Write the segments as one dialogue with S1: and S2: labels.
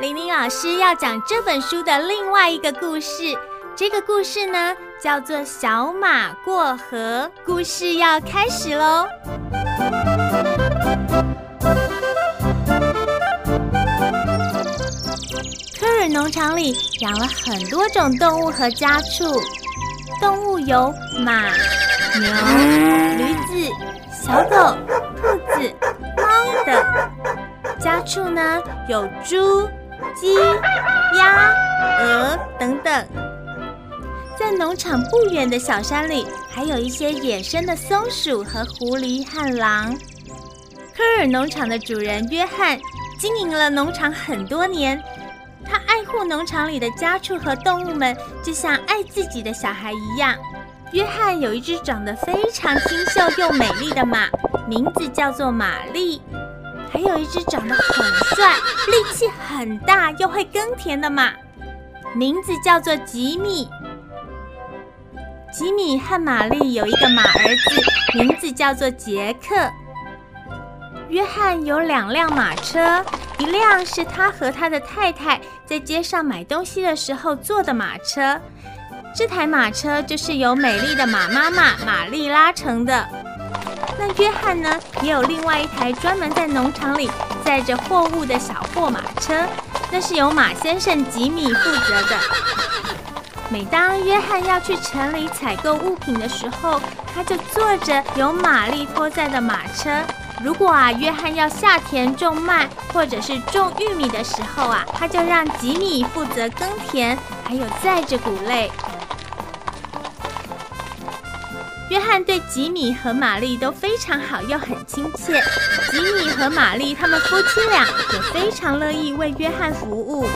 S1: 玲玲老师要讲这本书的另外一个故事，这个故事呢叫做《小马过河》。故事要开始喽！科尔农场里养了很多种动物和家畜，动物有马、牛、驴子、小狗、兔子、猫等；家畜呢有猪。鸡、鸭、鹅等等，在农场不远的小山里，还有一些野生的松鼠和狐狸和狼。科尔农场的主人约翰经营了农场很多年，他爱护农场里的家畜和动物们，就像爱自己的小孩一样。约翰有一只长得非常清秀又美丽的马，名字叫做玛丽。还有一只长得很帅、力气很大又会耕田的马，名字叫做吉米。吉米和玛丽有一个马儿子，名字叫做杰克。约翰有两辆马车，一辆是他和他的太太在街上买东西的时候坐的马车，这台马车就是由美丽的马妈妈玛丽拉成的。那约翰呢，也有另外一台专门在农场里载着货物的小货马车，那是由马先生吉米负责的。每当约翰要去城里采购物品的时候，他就坐着由玛丽拖载的马车。如果啊，约翰要下田种麦或者是种玉米的时候啊，他就让吉米负责耕田，还有载着谷类。约翰对吉米和玛丽都非常好，又很亲切。吉米和玛丽他们夫妻俩也非常乐意为约翰服务。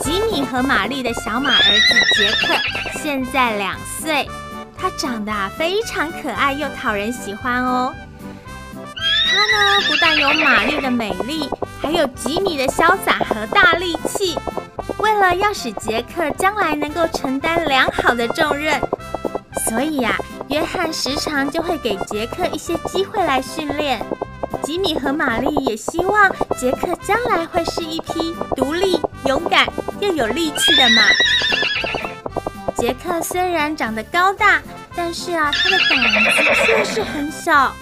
S1: 吉米和玛丽的小马儿子杰克现在两岁，他长得非常可爱又讨人喜欢哦。他呢，不但有玛丽的美丽。有吉米的潇洒和大力气，为了要使杰克将来能够承担良好的重任，所以呀，约翰时常就会给杰克一些机会来训练。吉米和玛丽也希望杰克将来会是一匹独立、勇敢又有力气的马。杰克虽然长得高大，但是啊，他的胆子确实很小。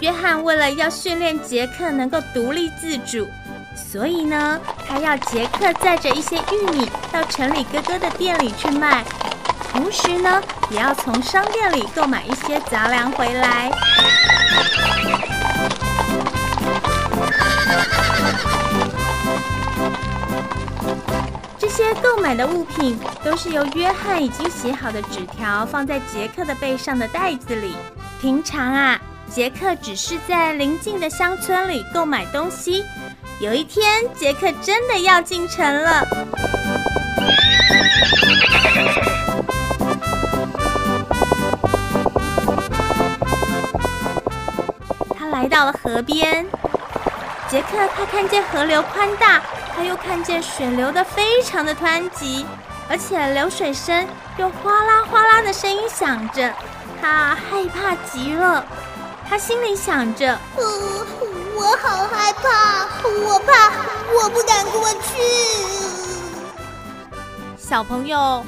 S1: 约翰为了要训练杰克能够独立自主，所以呢，他要杰克载着一些玉米到城里哥哥的店里去卖，同时呢，也要从商店里购买一些杂粮回来。这些购买的物品都是由约翰已经写好的纸条放在杰克的背上的袋子里。平常啊。杰克只是在邻近的乡村里购买东西。有一天，杰克真的要进城了。他来到了河边。杰克他看见河流宽大，他又看见水流的非常的湍急，而且流水声又哗啦哗啦的声音响着，他害怕极了。他心里想着呃
S2: 我好害怕我怕我不敢过去。
S1: 小朋友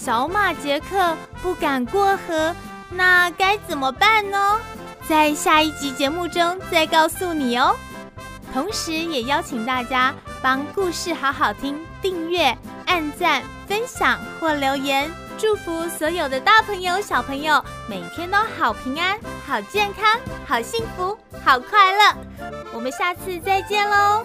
S1: 小马杰克不敢过河那该怎么办呢？在下一集节目中再告诉你哦。同时也邀请大家帮故事好好听订阅按赞分享或留言祝福所有的大朋友小朋友每天都好平安。好健康好幸福好快乐。我们下次再见喽。